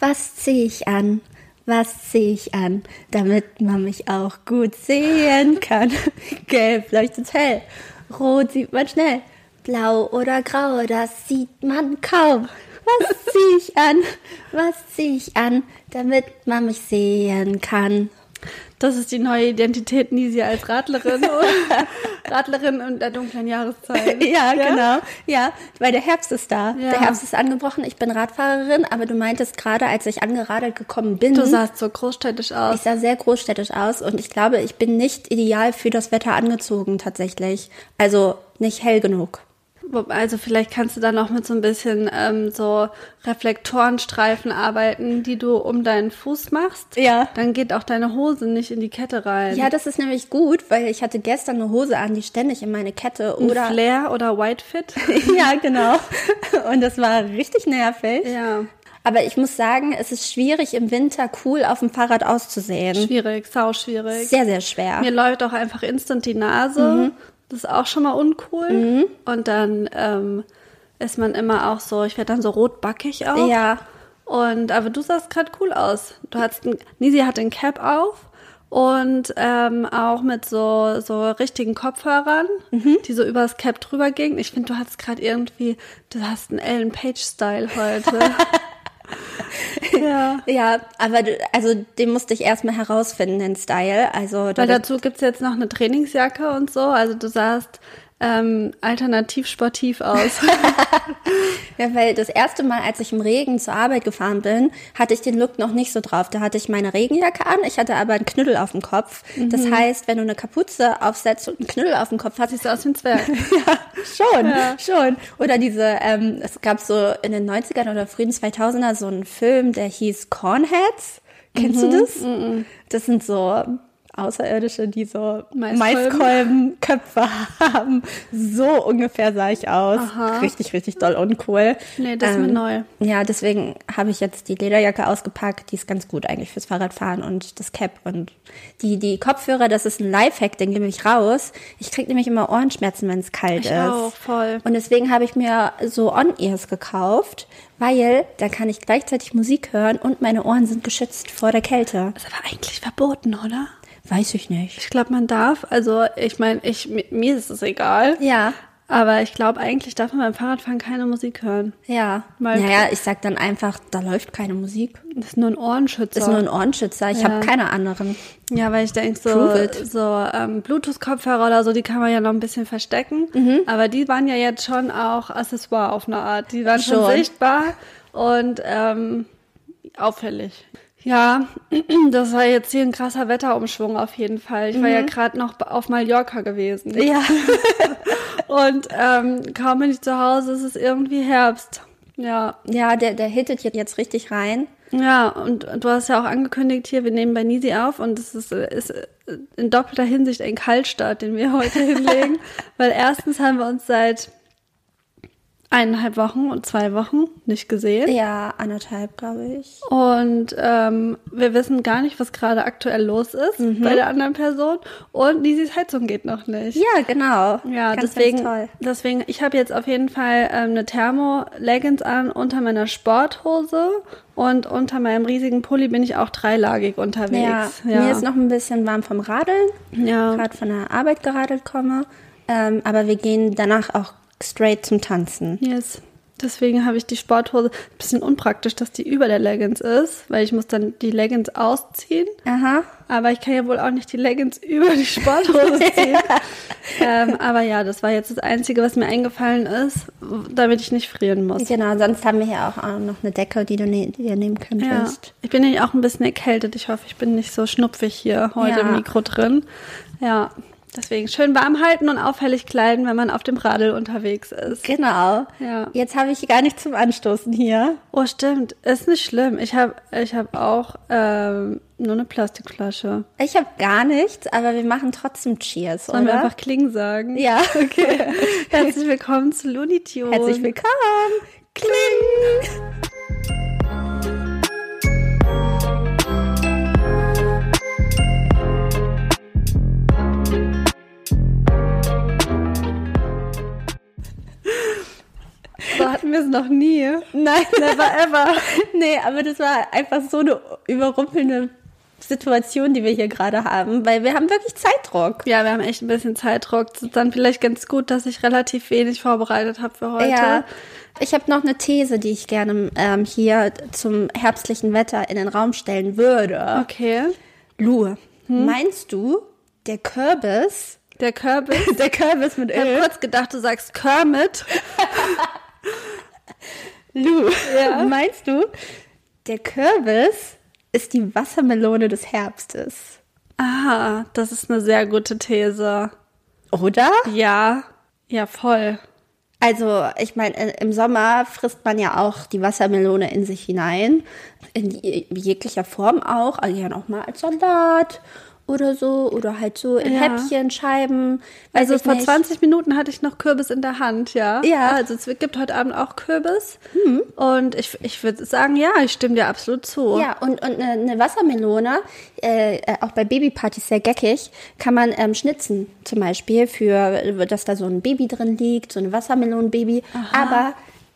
Was zieh ich an? Was zieh ich an, damit man mich auch gut sehen kann? Gelb leuchtet hell, rot sieht man schnell, blau oder grau, das sieht man kaum. Was zieh ich an? Was zieh ich an, damit man mich sehen kann? Das ist die neue Identität Nisi als Radlerin Radlerin in der dunklen Jahreszeit. ja, ja, genau. Ja, weil der Herbst ist da. Ja. Der Herbst ist angebrochen. Ich bin Radfahrerin, aber du meintest gerade, als ich angeradelt gekommen bin. Du sahst so großstädtisch aus. Ich sah sehr großstädtisch aus und ich glaube, ich bin nicht ideal für das Wetter angezogen tatsächlich. Also nicht hell genug. Also vielleicht kannst du da noch mit so ein bisschen ähm, so Reflektorenstreifen arbeiten, die du um deinen Fuß machst. Ja. Dann geht auch deine Hose nicht in die Kette rein. Ja, das ist nämlich gut, weil ich hatte gestern eine Hose an, die ständig in meine Kette ein oder Flair oder White Fit. ja, genau. Und das war richtig nervig. Ja. Aber ich muss sagen, es ist schwierig im Winter cool auf dem Fahrrad auszusehen. Schwierig, sau schwierig. Sehr, sehr schwer. Mir läuft auch einfach instant die Nase. Mhm. Das ist auch schon mal uncool. Mhm. Und dann ähm, ist man immer auch so, ich werde dann so rotbackig auch. Ja. Und aber du sahst gerade cool aus. Du hattest ein, Nisi hat den Cap auf und ähm, auch mit so so richtigen Kopfhörern, mhm. die so übers Cap drüber gingen. Ich finde, du hattest gerade irgendwie, du hast einen Ellen Page Style heute. ja. ja, aber also den musste ich erstmal herausfinden, den Style. Also Weil dazu gibt's jetzt noch eine Trainingsjacke und so. Also du sahst ähm, alternativ sportiv aus. ja, weil das erste Mal, als ich im Regen zur Arbeit gefahren bin, hatte ich den Look noch nicht so drauf. Da hatte ich meine Regenjacke an, ich hatte aber einen Knüttel auf dem Kopf. Mhm. Das heißt, wenn du eine Kapuze aufsetzt und einen Knüttel auf dem Kopf hast, siehst du aus wie ein Zwerg. ja, schon, ja. schon. Oder diese, ähm, es gab so in den 90ern oder frühen 2000er so einen Film, der hieß Cornheads. Kennst mhm. du das? Mhm. Das sind so Außerirdische, die so Maiskolbenköpfe haben. So ungefähr sah ich aus. Aha. Richtig, richtig doll uncool. Nee, das ähm, ist mir ähm, neu. Ja, deswegen habe ich jetzt die Lederjacke ausgepackt. Die ist ganz gut eigentlich fürs Fahrradfahren und das Cap und die, die Kopfhörer, das ist ein Lifehack, den gebe ich raus. Ich kriege nämlich immer Ohrenschmerzen, wenn es kalt ich ist. Auch, voll. Und deswegen habe ich mir so On-Ears gekauft, weil da kann ich gleichzeitig Musik hören und meine Ohren sind geschützt vor der Kälte. Das ist aber eigentlich verboten, oder? Weiß ich nicht. Ich glaube, man darf. Also ich meine, ich mir ist es egal. Ja. Aber ich glaube, eigentlich darf man beim Fahrradfahren keine Musik hören. Ja. Weil naja, ich sag dann einfach, da läuft keine Musik. Das ist nur ein Ohrenschützer. Das ist nur ein Ohrenschützer. Ich ja. habe keine anderen. Ja, weil ich denke, so, so ähm, Bluetooth-Kopfhörer oder so, die kann man ja noch ein bisschen verstecken. Mhm. Aber die waren ja jetzt schon auch Accessoire auf eine Art. Die waren schon, schon sichtbar und ähm, auffällig. Ja, das war jetzt hier ein krasser Wetterumschwung auf jeden Fall. Ich mhm. war ja gerade mhm. noch auf Mallorca gewesen. Ja. und ähm, kaum bin ich zu Hause, ist es irgendwie Herbst. Ja. Ja, der, der hittet jetzt richtig rein. Ja, und du hast ja auch angekündigt hier, wir nehmen bei Nisi auf und es ist, ist in doppelter Hinsicht ein Kaltstart, den wir heute hinlegen. weil erstens haben wir uns seit eineinhalb Wochen und zwei Wochen nicht gesehen. Ja, anderthalb, glaube ich. Und ähm, wir wissen gar nicht, was gerade aktuell los ist mhm. bei der anderen Person. Und Nisis Heizung geht noch nicht. Ja, genau. Ja, ganz, deswegen, ganz toll. deswegen, ich habe jetzt auf jeden Fall ähm, eine Thermo-Leggings an unter meiner Sporthose und unter meinem riesigen Pulli bin ich auch dreilagig unterwegs. Ja, ja. mir ist noch ein bisschen warm vom Radeln. Ja. Gerade von der Arbeit geradelt komme. Ähm, aber wir gehen danach auch straight zum Tanzen. Yes. Deswegen habe ich die Sporthose ein bisschen unpraktisch, dass die über der Leggings ist, weil ich muss dann die Leggings ausziehen. Aha. Aber ich kann ja wohl auch nicht die Leggings über die Sporthose ziehen. ja. ähm, aber ja, das war jetzt das Einzige, was mir eingefallen ist, damit ich nicht frieren muss. Genau, sonst haben wir ja auch noch eine Decke, die du, ne die du nehmen könntest. Ja. Ich bin nämlich auch ein bisschen erkältet. Ich hoffe, ich bin nicht so schnupfig hier heute ja. im Mikro drin. Ja, Deswegen schön warm halten und auffällig kleiden, wenn man auf dem Radl unterwegs ist. Genau. Ja. Jetzt habe ich gar nichts zum Anstoßen hier. Oh, stimmt. Ist nicht schlimm. Ich habe ich hab auch ähm, nur eine Plastikflasche. Ich habe gar nichts, aber wir machen trotzdem Cheers, Sollen oder? wir einfach Kling sagen? Ja. Okay. Herzlich willkommen zu Looney Tunes. Herzlich willkommen. Kling. Hatten wir Kürbis noch nie. Nein. Never ever. nee, aber das war einfach so eine überrumpelnde Situation, die wir hier gerade haben, weil wir haben wirklich Zeitdruck. Ja, wir haben echt ein bisschen Zeitdruck. Es ist dann vielleicht ganz gut, dass ich relativ wenig vorbereitet habe für heute. Ja. Ich habe noch eine These, die ich gerne ähm, hier zum herbstlichen Wetter in den Raum stellen würde. Okay. Lu, hm? meinst du, der Kürbis der Kürbis? Der Kürbis mit Öl. Ich habe kurz gedacht, du sagst Kermit. Lu, ja? meinst du, der Kürbis ist die Wassermelone des Herbstes? Ah, das ist eine sehr gute These. Oder? Ja, ja, voll. Also, ich meine, im Sommer frisst man ja auch die Wassermelone in sich hinein. In jeglicher Form auch. Also ja auch mal als Salat oder so oder halt so in ja. Häppchen, Scheiben. Also vor nicht. 20 Minuten hatte ich noch Kürbis in der Hand, ja. Ja. Also es gibt heute Abend auch Kürbis. Mhm. Und ich, ich würde sagen, ja, ich stimme dir absolut zu. Ja, und, und eine, eine Wassermelone, äh, auch bei Babypartys sehr geckig, kann man ähm, schnitzen. Zum Beispiel für, dass da so ein Baby drin liegt, so ein Wassermelonenbaby. Aber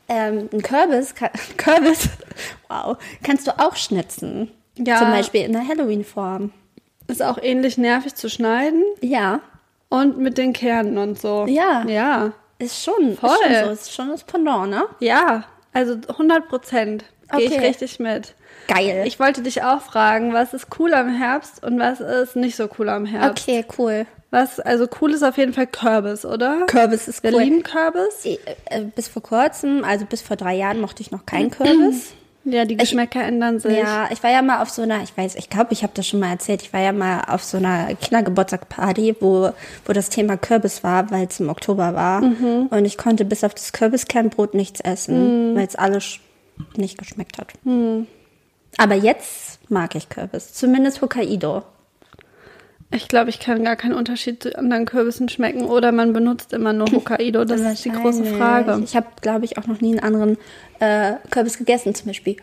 ähm, ein Kürbis, Kürbis, wow, kannst du auch schnitzen. Ja. Zum Beispiel in der Halloween-Form. Ist auch ähnlich nervig zu schneiden. Ja. Und mit den Kernen und so. Ja. Ja. Ist schon, Voll. ist schon so. Ist schon das Pendant, ne? Ja. Also 100 Prozent. Gehe okay. ich richtig mit. Geil. Ich wollte dich auch fragen, was ist cool am Herbst und was ist nicht so cool am Herbst? Okay, cool. Was, also cool ist auf jeden Fall Kürbis, oder? Kürbis ist cool. Wir lieben Kürbis. Äh, äh, bis vor kurzem, also bis vor drei Jahren mochte ich noch keinen Kürbis. Ja, die Geschmäcker ich, ändern sich. Ja, ich war ja mal auf so einer, ich weiß, ich glaube, ich habe das schon mal erzählt, ich war ja mal auf so einer Kindergeburtstagsparty, wo, wo das Thema Kürbis war, weil es im Oktober war. Mhm. Und ich konnte bis auf das Kürbiskernbrot nichts essen, mhm. weil es alles nicht geschmeckt hat. Mhm. Aber jetzt mag ich Kürbis, zumindest Hokkaido. Ich glaube, ich kann gar keinen Unterschied zu anderen Kürbissen schmecken oder man benutzt immer nur Hokkaido. Das ist die große Frage. Ich habe, glaube ich, auch noch nie einen anderen äh, Kürbis gegessen, zum Beispiel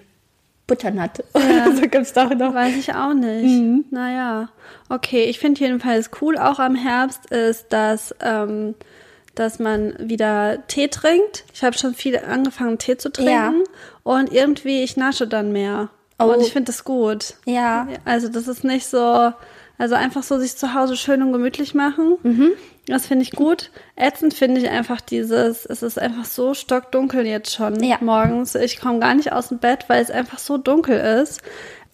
Butternut. Ja, so gibt's doch noch. Weiß ich auch nicht. Mhm. Naja, okay. Ich finde jedenfalls cool auch am Herbst ist, dass ähm, dass man wieder Tee trinkt. Ich habe schon viel angefangen, Tee zu trinken. Ja. Und irgendwie, ich nasche dann mehr. Oh. Und ich finde das gut. Ja. Also das ist nicht so, also einfach so sich zu Hause schön und gemütlich machen. Mhm. Das finde ich gut. Ätzend finde ich einfach dieses, es ist einfach so stockdunkel jetzt schon ja. morgens. Ich komme gar nicht aus dem Bett, weil es einfach so dunkel ist.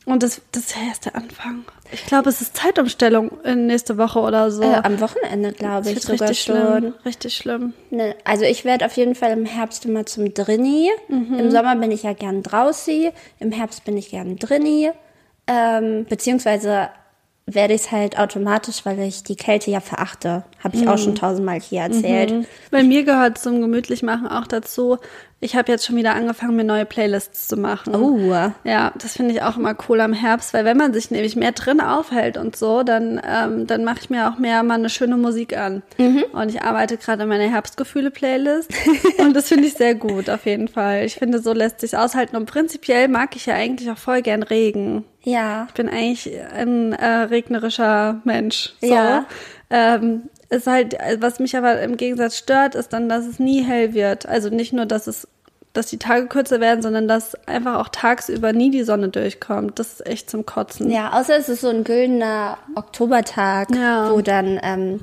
Und das, das ist ja erst der Anfang. Ich glaube, es ist Zeitumstellung in nächste Woche oder so. Äh, am Wochenende, glaube ich, sogar richtig schon. Schlimm, richtig schlimm. Ne, also ich werde auf jeden Fall im Herbst immer zum Drinni. Mhm. Im Sommer bin ich ja gern draußen. Im Herbst bin ich gern Drinni. Ähm, beziehungsweise werde ich es halt automatisch, weil ich die Kälte ja verachte. Habe ich mhm. auch schon tausendmal hier erzählt. Mhm. Bei mir gehört zum Gemütlichmachen auch dazu, ich habe jetzt schon wieder angefangen, mir neue Playlists zu machen. Oh. Ja, das finde ich auch immer cool am Herbst, weil wenn man sich nämlich mehr drin aufhält und so, dann, ähm, dann mache ich mir auch mehr mal eine schöne Musik an. Mhm. Und ich arbeite gerade an meiner Herbstgefühle-Playlist und das finde ich sehr gut, auf jeden Fall. Ich finde, so lässt sich aushalten und prinzipiell mag ich ja eigentlich auch voll gern Regen. Ja. Ich bin eigentlich ein äh, regnerischer Mensch. So. Ja. Ähm, ist halt, was mich aber im Gegensatz stört, ist dann, dass es nie hell wird. Also nicht nur, dass es, dass die Tage kürzer werden, sondern dass einfach auch tagsüber nie die Sonne durchkommt. Das ist echt zum Kotzen. Ja, außer es ist so ein güldener Oktobertag, ja. wo dann ähm,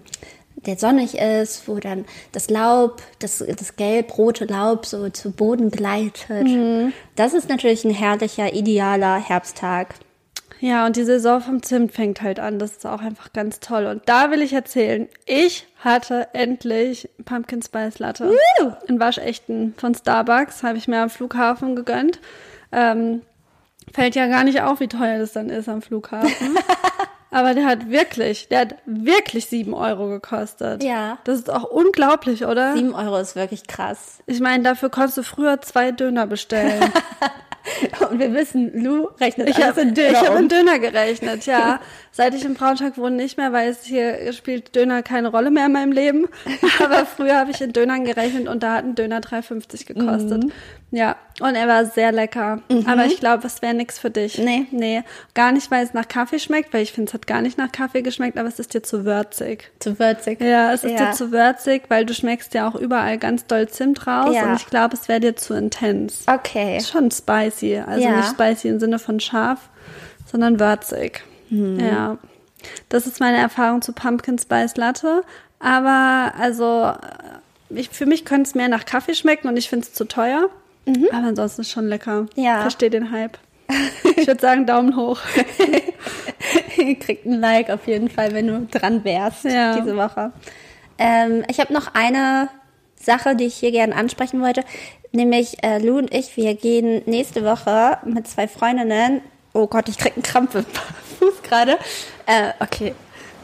der sonnig ist, wo dann das Laub, das, das gelb-rote Laub so zu Boden gleitet. Mhm. Das ist natürlich ein herrlicher, idealer Herbsttag. Ja, und die Saison vom Zimt fängt halt an. Das ist auch einfach ganz toll. Und da will ich erzählen, ich hatte endlich Pumpkin Spice Latte Woo! in Waschechten von Starbucks. Habe ich mir am Flughafen gegönnt. Ähm, fällt ja gar nicht auf, wie teuer das dann ist am Flughafen. Aber der hat wirklich, der hat wirklich sieben Euro gekostet. Ja. Das ist auch unglaublich, oder? Sieben Euro ist wirklich krass. Ich meine, dafür konntest du früher zwei Döner bestellen. Und wir wissen, Lou rechnet ich alles hab, in Döner. Ich habe in Döner gerechnet, ja. Seit ich in Braunschweig wohne, nicht mehr, weil es hier spielt Döner keine Rolle mehr in meinem Leben. Aber früher habe ich in Dönern gerechnet und da hat ein Döner 3,50 gekostet. Mhm. Ja, Und er war sehr lecker. Mhm. Aber ich glaube, es wäre nichts für dich. Nee. Nee. Gar nicht, weil es nach Kaffee schmeckt, weil ich finde, es hat gar nicht nach Kaffee geschmeckt, aber es ist dir zu würzig. Zu würzig. Ja, es ist ja. dir zu würzig, weil du schmeckst ja auch überall ganz doll Zimt raus. Ja. Und ich glaube, es wäre dir zu intens. Okay. Schon spicy. Also ja. nicht spicy im Sinne von scharf, sondern würzig. Mhm. Ja. Das ist meine Erfahrung zu Pumpkin Spice Latte. Aber also ich, für mich könnte es mehr nach Kaffee schmecken und ich finde es zu teuer. Mhm. Aber ansonsten ist es schon lecker. Ja. Verstehe den Hype. Ich würde sagen, Daumen hoch. Ihr kriegt ein Like auf jeden Fall, wenn du dran wärst ja. diese Woche. Ähm, ich habe noch eine Sache, die ich hier gerne ansprechen wollte. Nämlich äh, Lou und ich, wir gehen nächste Woche mit zwei Freundinnen. Oh Gott, ich krieg einen Krampf im Fuß gerade. Äh, okay,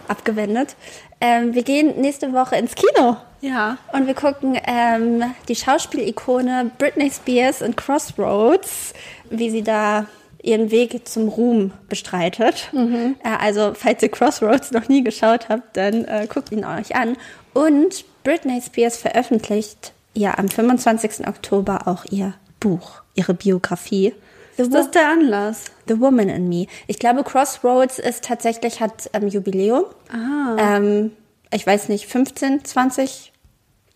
abgewendet. Ähm, wir gehen nächste Woche ins Kino. Ja. Und wir gucken ähm, die Schauspielikone Britney Spears in Crossroads, wie sie da ihren Weg zum Ruhm bestreitet. Mhm. Äh, also, falls ihr Crossroads noch nie geschaut habt, dann äh, guckt ihn euch an. Und Britney Spears veröffentlicht ja am 25. Oktober auch ihr Buch, ihre Biografie. The ist das der Anlass? The Woman in Me. Ich glaube, Crossroads ist tatsächlich, hat ähm, Jubiläum. Ah. Ähm, ich weiß nicht, 15, 20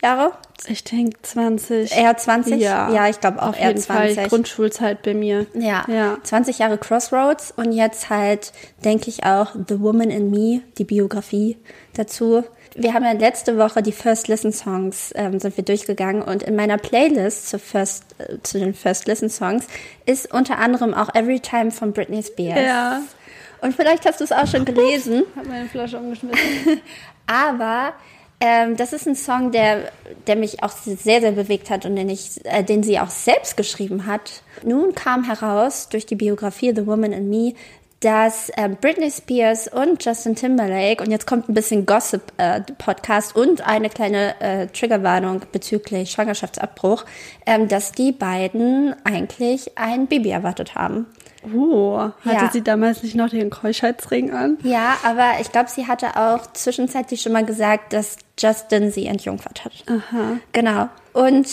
Jahre? Ich denke 20. Eher 20? Ja, ja ich glaube auch Auf eher jeden 20. Fall Grundschulzeit bei mir. Ja. ja, 20 Jahre Crossroads und jetzt halt, denke ich auch, The Woman in Me, die Biografie dazu. Wir haben ja letzte Woche die First Listen Songs ähm, sind wir durchgegangen und in meiner Playlist zu, First, äh, zu den First Listen Songs ist unter anderem auch Every Time von Britney Spears. Ja. Und vielleicht hast du es auch schon gelesen. Hab meine Flasche umgeschmissen. Aber ähm, das ist ein Song, der, der mich auch sehr, sehr bewegt hat und den, ich, äh, den sie auch selbst geschrieben hat. Nun kam heraus durch die Biografie The Woman in Me, dass äh, Britney Spears und Justin Timberlake, und jetzt kommt ein bisschen Gossip-Podcast äh, und eine kleine äh, Triggerwarnung bezüglich Schwangerschaftsabbruch, ähm, dass die beiden eigentlich ein Baby erwartet haben. Oh, hatte ja. sie damals nicht noch den Keuschheitsring an? Ja, aber ich glaube, sie hatte auch zwischenzeitlich schon mal gesagt, dass Justin sie entjungfert hat. Aha. Genau. Und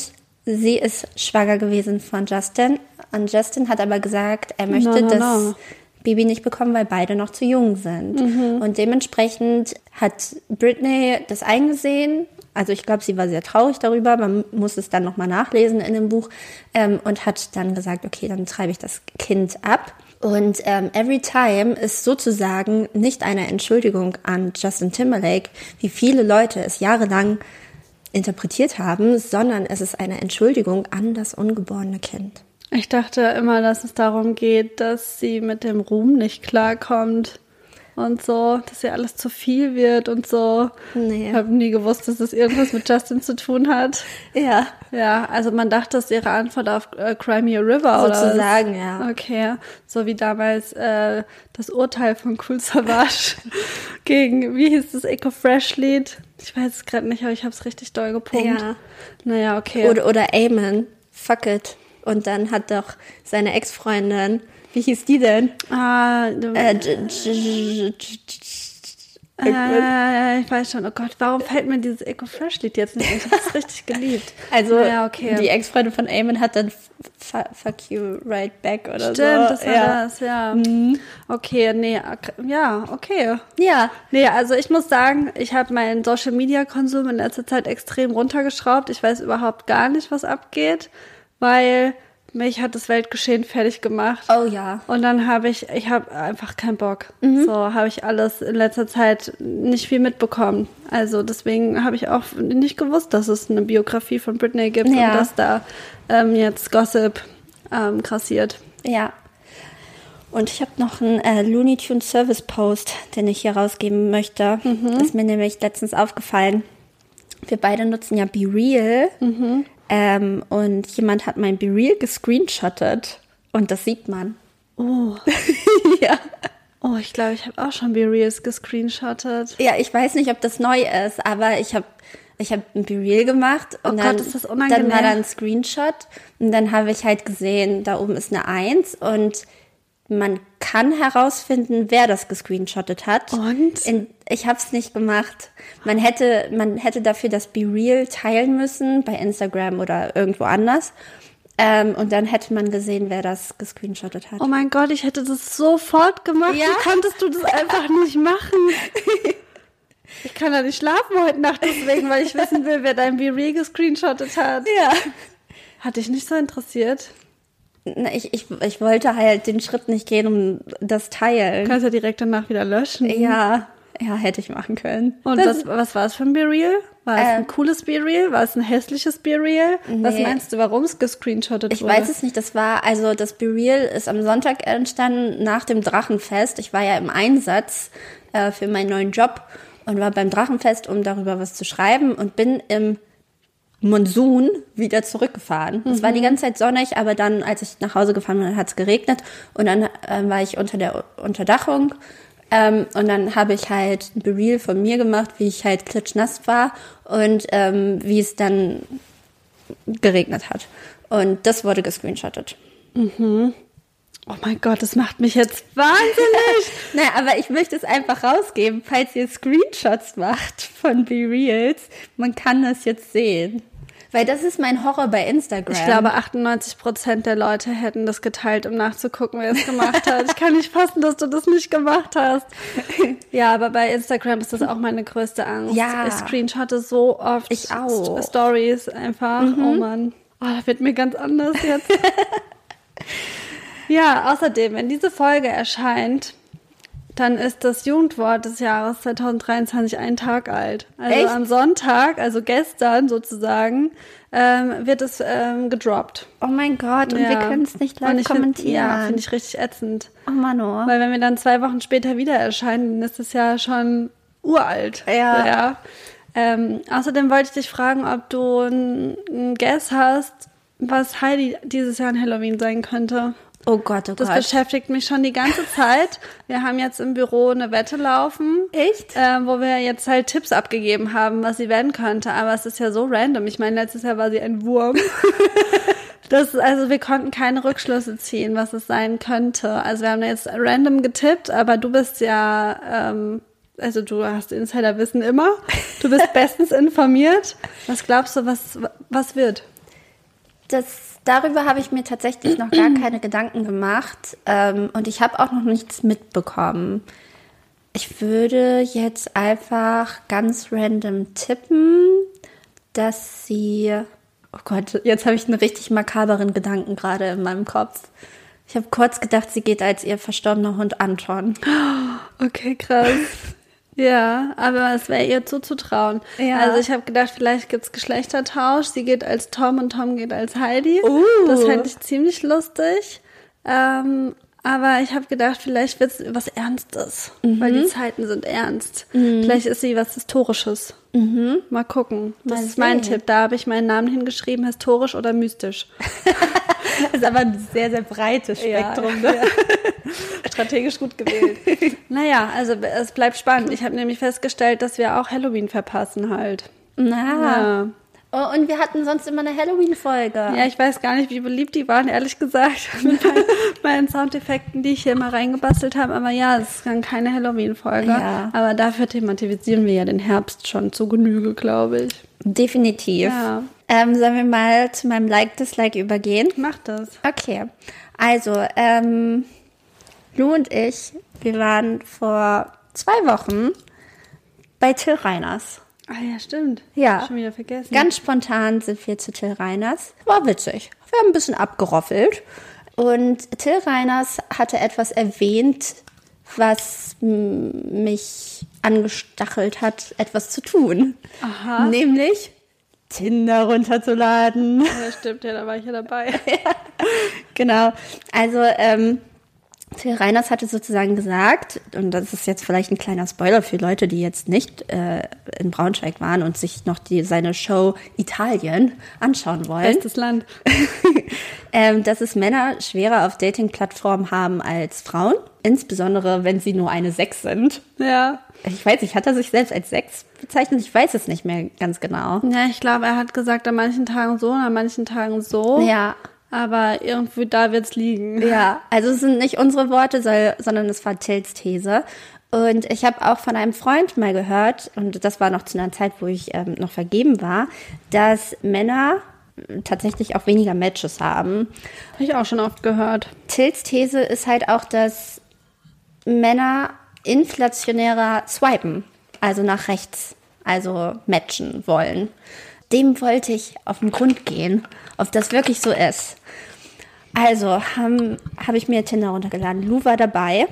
sie ist schwanger gewesen von Justin. Und Justin hat aber gesagt, er möchte no, no, das no. Baby nicht bekommen, weil beide noch zu jung sind. Mhm. Und dementsprechend hat Britney das eingesehen also ich glaube, sie war sehr traurig darüber. Man muss es dann nochmal nachlesen in dem Buch ähm, und hat dann gesagt, okay, dann treibe ich das Kind ab. Und ähm, Every Time ist sozusagen nicht eine Entschuldigung an Justin Timberlake, wie viele Leute es jahrelang interpretiert haben, sondern es ist eine Entschuldigung an das ungeborene Kind. Ich dachte immer, dass es darum geht, dass sie mit dem Ruhm nicht klarkommt und so, dass ja alles zu viel wird und so. Nee. Ich habe nie gewusst, dass das irgendwas mit Justin zu tun hat. Ja. Ja, also man dachte, das ist ihre Antwort auf äh, Crimea River oder Sozusagen, ja. Okay, so wie damals äh, das Urteil von Cool Savage gegen, wie hieß das Eco-Fresh-Lied? Ich weiß es gerade nicht, aber ich habe es richtig doll gepumpt. Ja. Naja, okay. Oder, oder Amen, fuck it. Und dann hat doch seine Ex-Freundin wie hieß die denn? Ah, du, äh, äh, ich weiß schon, oh Gott, warum fällt mir dieses Eco Fresh Lied jetzt nicht? Ich habe es richtig geliebt. Also, ja, okay. die Ex-Freundin von Eamon hat dann Fuck You Right Back oder Stimmt, so. Stimmt, das war ja. das, ja. Mhm. Okay, nee, ja, okay. Ja. Nee, also ich muss sagen, ich habe meinen Social Media Konsum in letzter Zeit extrem runtergeschraubt. Ich weiß überhaupt gar nicht, was abgeht, weil mich hat das Weltgeschehen fertig gemacht. Oh ja. Und dann habe ich, ich habe einfach keinen Bock. Mhm. So habe ich alles in letzter Zeit nicht viel mitbekommen. Also deswegen habe ich auch nicht gewusst, dass es eine Biografie von Britney gibt ja. und dass da ähm, jetzt Gossip ähm, grassiert. Ja. Und ich habe noch einen äh, Looney Tunes Service Post, den ich hier rausgeben möchte. Mhm. Ist mir nämlich letztens aufgefallen. Wir beide nutzen ja Be Real. Mhm. Ähm, und jemand hat mein BeReal gescreenshottet und das sieht man. Oh. ja. Oh, ich glaube, ich habe auch schon BeReals gescreenshottet. Ja, ich weiß nicht, ob das neu ist, aber ich habe ich habe ein BeReal gemacht und oh dann, Gott, ist das unangenehm. dann war da ein Screenshot und dann habe ich halt gesehen, da oben ist eine Eins und man kann herausfinden, wer das gescreenshottet hat. Und? In, ich habe es nicht gemacht. Man hätte, man hätte dafür das Be Real teilen müssen bei Instagram oder irgendwo anders. Ähm, und dann hätte man gesehen, wer das gescreenshottet hat. Oh mein Gott, ich hätte das sofort gemacht. Ja? Wie konntest du das einfach nicht machen? Ich kann ja nicht schlafen heute Nacht deswegen, weil ich wissen will, wer dein Be-Real gescreenshottet hat. Ja. Hat dich nicht so interessiert? Ich, ich, ich wollte halt den Schritt nicht gehen, um das teilen. Du kannst ja direkt danach wieder löschen. Ja, ja, hätte ich machen können. Und das, was, was war es für ein Be-Real? War es ein ähm. cooles Be-Real? War es ein hässliches Be-Real? Nee. Was meinst du, warum es gescreenshottet ich wurde? Ich weiß es nicht. Das war, also das Be-Real ist am Sonntag entstanden nach dem Drachenfest. Ich war ja im Einsatz äh, für meinen neuen Job und war beim Drachenfest, um darüber was zu schreiben und bin im Monsun wieder zurückgefahren. Es war die mhm. ganze Zeit sonnig, aber dann, als ich nach Hause gefahren bin, hat es geregnet und dann äh, war ich unter der Unterdachung ähm, und dann habe ich halt ein Bereal von mir gemacht, wie ich halt klitschnass war und ähm, wie es dann geregnet hat. Und das wurde gescreenshottet. Mhm. Oh mein Gott, das macht mich jetzt wahnsinnig. naja, aber ich möchte es einfach rausgeben, falls ihr Screenshots macht von Be-Reals. Man kann das jetzt sehen. Weil das ist mein Horror bei Instagram. Ich glaube, 98 Prozent der Leute hätten das geteilt, um nachzugucken, wer es gemacht hat. Ich kann nicht fassen, dass du das nicht gemacht hast. Ja, aber bei Instagram ist das auch meine größte Angst. Ja. Ich screenshotte so oft. Ich auch. Stories einfach. Mhm. Oh Mann. Oh, das wird mir ganz anders jetzt. Ja, außerdem, wenn diese Folge erscheint, dann ist das Jugendwort des Jahres 2023 ein Tag alt. Also Echt? am Sonntag, also gestern sozusagen, ähm, wird es ähm, gedroppt. Oh mein Gott, und ja. wir können es nicht live kommentieren. Find, ja, finde ich richtig ätzend. Oh Mann, oh. Weil wenn wir dann zwei Wochen später wieder erscheinen, dann ist es ja schon uralt. Ja. ja. Ähm, außerdem wollte ich dich fragen, ob du einen Guess hast, was Heidi dieses Jahr an Halloween sein könnte. Oh Gott, oh das Gott. Das beschäftigt mich schon die ganze Zeit. Wir haben jetzt im Büro eine Wette laufen. Echt? Äh, wo wir jetzt halt Tipps abgegeben haben, was sie werden könnte. Aber es ist ja so random. Ich meine, letztes Jahr war sie ein Wurm. das, also wir konnten keine Rückschlüsse ziehen, was es sein könnte. Also wir haben jetzt random getippt, aber du bist ja, ähm, also du hast Insiderwissen immer. Du bist bestens informiert. Was glaubst du, was, was wird? Das darüber habe ich mir tatsächlich noch gar keine Gedanken gemacht ähm, und ich habe auch noch nichts mitbekommen. Ich würde jetzt einfach ganz random tippen, dass sie. Oh Gott, jetzt habe ich einen richtig makaberen Gedanken gerade in meinem Kopf. Ich habe kurz gedacht, sie geht als ihr verstorbener Hund Anton. Okay, krass. Ja, aber es wäre ihr zuzutrauen. Ja. Also ich habe gedacht, vielleicht gibt's Geschlechtertausch. Sie geht als Tom und Tom geht als Heidi. Uh. Das fände ich ziemlich lustig. Ähm, aber ich habe gedacht, vielleicht wird's was Ernstes, mhm. weil die Zeiten sind ernst. Mhm. Vielleicht ist sie was Historisches. Mhm. Mal gucken. Das Mal ist mein Tipp. Da habe ich meinen Namen hingeschrieben, historisch oder mystisch. das ist aber ein sehr, sehr breites Spektrum. Ja, ne? ja. Strategisch gut gewählt. naja, also es bleibt spannend. Ich habe nämlich festgestellt, dass wir auch Halloween verpassen halt. Na. Ja. Oh, und wir hatten sonst immer eine Halloween-Folge. Ja, ich weiß gar nicht, wie beliebt die waren, ehrlich gesagt, mit meinen Soundeffekten, die ich hier mal reingebastelt habe. Aber ja, es ist dann keine Halloween-Folge. Ja. Aber dafür thematisieren wir ja den Herbst schon zu Genüge, glaube ich. Definitiv. Ja. Ähm, sollen wir mal zu meinem Like-Dislike übergehen? Mach das. Okay. Also, ähm, Lu und ich, wir waren vor zwei Wochen bei Till Reiners. Ah ja, stimmt. Ja. Schon wieder vergessen. Ganz spontan sind wir zu Till Reiners. War witzig. Wir haben ein bisschen abgeroffelt. Und Till Reiners hatte etwas erwähnt, was mich angestachelt hat, etwas zu tun. Aha. Nämlich Tinder runterzuladen. Ja, stimmt, ja, da war ich ja dabei. ja, genau. Also, ähm, Till Reiners hatte sozusagen gesagt, und das ist jetzt vielleicht ein kleiner Spoiler für Leute, die jetzt nicht äh, in Braunschweig waren und sich noch die, seine Show Italien anschauen wollen. Bestes Land. ähm, dass es Männer schwerer auf Dating-Plattformen haben als Frauen, insbesondere wenn sie nur eine Sechs sind. Ja. Ich weiß nicht, hat er sich selbst als Sechs bezeichnet? Ich weiß es nicht mehr ganz genau. Ja, ich glaube, er hat gesagt, an manchen Tagen so und an manchen Tagen so. Ja. Aber irgendwie da wird's liegen. Ja, also es sind nicht unsere Worte, sondern es war Tills These. Und ich habe auch von einem Freund mal gehört, und das war noch zu einer Zeit, wo ich ähm, noch vergeben war, dass Männer tatsächlich auch weniger Matches haben. Habe ich auch schon oft gehört. Tills These ist halt auch, dass Männer inflationärer swipen, also nach rechts, also matchen wollen. Dem wollte ich auf den Grund gehen, ob das wirklich so ist. Also habe hab ich mir Tinder runtergeladen. Lou war dabei.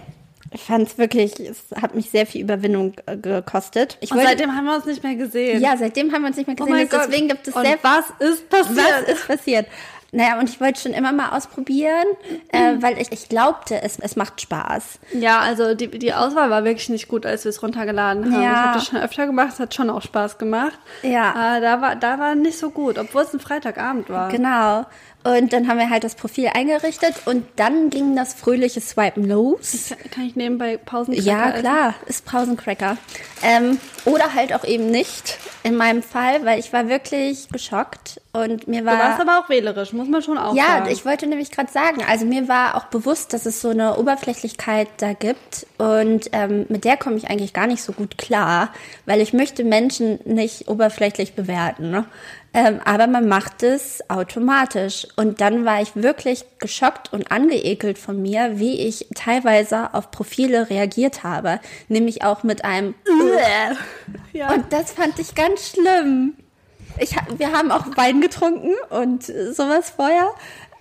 Ich fand es wirklich, es hat mich sehr viel Überwindung äh, gekostet. Ich Und wollte, seitdem haben wir uns nicht mehr gesehen. Ja, seitdem haben wir uns nicht mehr oh gesehen. Oh Deswegen gibt es Und sehr was ist passiert? Was ist passiert? Naja, und ich wollte schon immer mal ausprobieren, äh, mhm. weil ich, ich glaubte, es, es macht Spaß. Ja, also die, die Auswahl war wirklich nicht gut, als wir es runtergeladen haben. Ja. Ich habe das schon öfter gemacht, es hat schon auch Spaß gemacht. Ja. Äh, da, war, da war nicht so gut, obwohl es ein Freitagabend war. Genau. Und dann haben wir halt das Profil eingerichtet und dann ging das fröhliche Swipen los. Das kann ich nebenbei Pausencracker Ja, klar, essen? ist Pausencracker. Ähm, oder halt auch eben nicht in meinem Fall, weil ich war wirklich geschockt und mir war. Du warst aber auch wählerisch, muss man schon auch Ja, sagen. ich wollte nämlich gerade sagen, also mir war auch bewusst, dass es so eine Oberflächlichkeit da gibt und ähm, mit der komme ich eigentlich gar nicht so gut klar, weil ich möchte Menschen nicht oberflächlich bewerten. Ne? Ähm, aber man macht es automatisch. Und dann war ich wirklich geschockt und angeekelt von mir, wie ich teilweise auf Profile reagiert habe. Nämlich auch mit einem ja. Und das fand ich ganz schlimm. Ich, wir haben auch Wein getrunken und sowas vorher.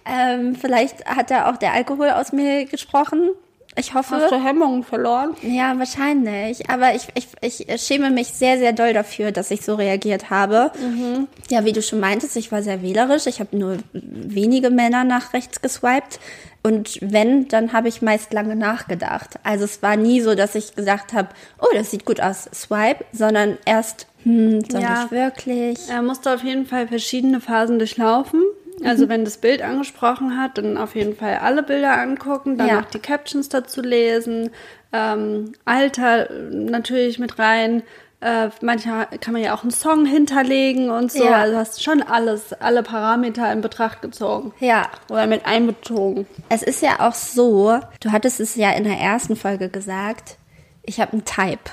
Ähm, vielleicht hat da auch der Alkohol aus mir gesprochen. Ich hoffe. Hast du Hemmungen verloren? Ja, wahrscheinlich. Aber ich, ich, ich schäme mich sehr, sehr doll dafür, dass ich so reagiert habe. Mhm. Ja, wie du schon meintest, ich war sehr wählerisch. Ich habe nur wenige Männer nach rechts geswiped. Und wenn, dann habe ich meist lange nachgedacht. Also es war nie so, dass ich gesagt habe, oh, das sieht gut aus, swipe, sondern erst, hm, soll ja, ich wirklich? Er musste auf jeden Fall verschiedene Phasen durchlaufen. Also mhm. wenn das Bild angesprochen hat, dann auf jeden Fall alle Bilder angucken, dann ja. auch die Captions dazu lesen, ähm, Alter natürlich mit rein. Äh, manchmal kann man ja auch einen Song hinterlegen und so. Ja. Also hast schon alles, alle Parameter in Betracht gezogen. Ja. Oder mit einbezogen. Es ist ja auch so, du hattest es ja in der ersten Folge gesagt, ich habe einen Type.